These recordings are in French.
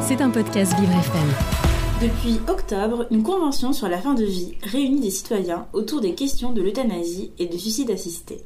C'est un podcast Vivre FM. Depuis octobre, une convention sur la fin de vie réunit des citoyens autour des questions de l'euthanasie et de suicide assisté.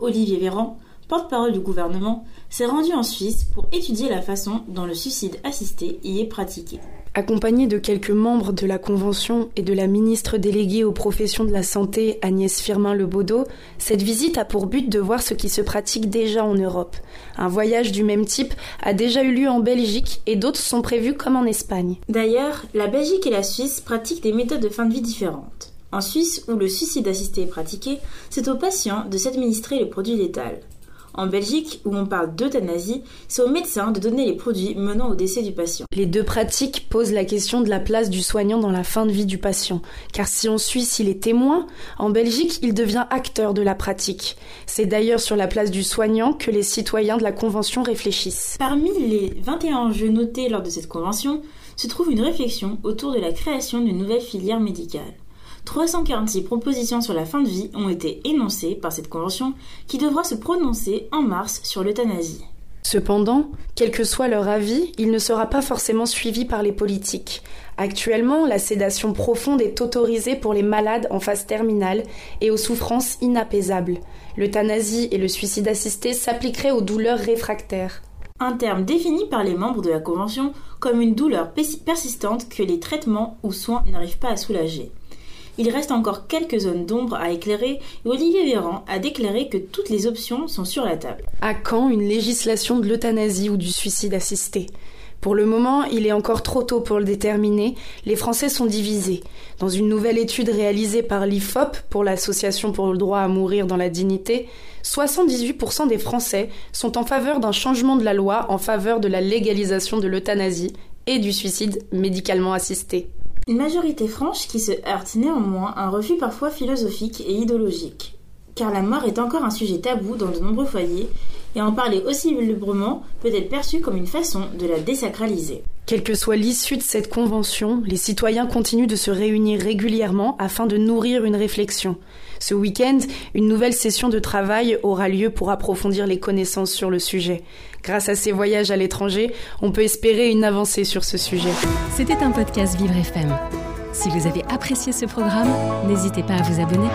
Olivier Véran, porte-parole du gouvernement, s'est rendu en Suisse pour étudier la façon dont le suicide assisté y est pratiqué. Accompagné de quelques membres de la Convention et de la ministre déléguée aux professions de la santé Agnès Firmin-Lebaudot, cette visite a pour but de voir ce qui se pratique déjà en Europe. Un voyage du même type a déjà eu lieu en Belgique et d'autres sont prévus comme en Espagne. D'ailleurs, la Belgique et la Suisse pratiquent des méthodes de fin de vie différentes. En Suisse, où le suicide assisté est pratiqué, c'est au patient de s'administrer le produit létal. En Belgique, où on parle d'euthanasie, c'est au médecin de donner les produits menant au décès du patient. Les deux pratiques posent la question de la place du soignant dans la fin de vie du patient. Car si en Suisse il est témoin, en Belgique il devient acteur de la pratique. C'est d'ailleurs sur la place du soignant que les citoyens de la Convention réfléchissent. Parmi les 21 enjeux notés lors de cette convention, se trouve une réflexion autour de la création d'une nouvelle filière médicale. 346 propositions sur la fin de vie ont été énoncées par cette convention qui devra se prononcer en mars sur l'euthanasie. Cependant, quel que soit leur avis, il ne sera pas forcément suivi par les politiques. Actuellement, la sédation profonde est autorisée pour les malades en phase terminale et aux souffrances inapaisables. L'euthanasie et le suicide assisté s'appliqueraient aux douleurs réfractaires. Un terme défini par les membres de la Convention comme une douleur persistante que les traitements ou soins n'arrivent pas à soulager. Il reste encore quelques zones d'ombre à éclairer et Olivier Véran a déclaré que toutes les options sont sur la table. À quand une législation de l'euthanasie ou du suicide assisté? Pour le moment, il est encore trop tôt pour le déterminer. Les Français sont divisés. Dans une nouvelle étude réalisée par l'IFOP pour l'Association pour le droit à mourir dans la dignité, 78% des Français sont en faveur d'un changement de la loi en faveur de la légalisation de l'euthanasie et du suicide médicalement assisté. Une majorité franche qui se heurte néanmoins à un refus parfois philosophique et idéologique. Car la mort est encore un sujet tabou dans de nombreux foyers, et en parler aussi librement peut être perçu comme une façon de la désacraliser. Quelle que soit l'issue de cette convention, les citoyens continuent de se réunir régulièrement afin de nourrir une réflexion. Ce week-end, une nouvelle session de travail aura lieu pour approfondir les connaissances sur le sujet. Grâce à ces voyages à l'étranger, on peut espérer une avancée sur ce sujet. C'était un podcast Vivre FM. Si vous avez apprécié ce programme, n'hésitez pas à vous abonner.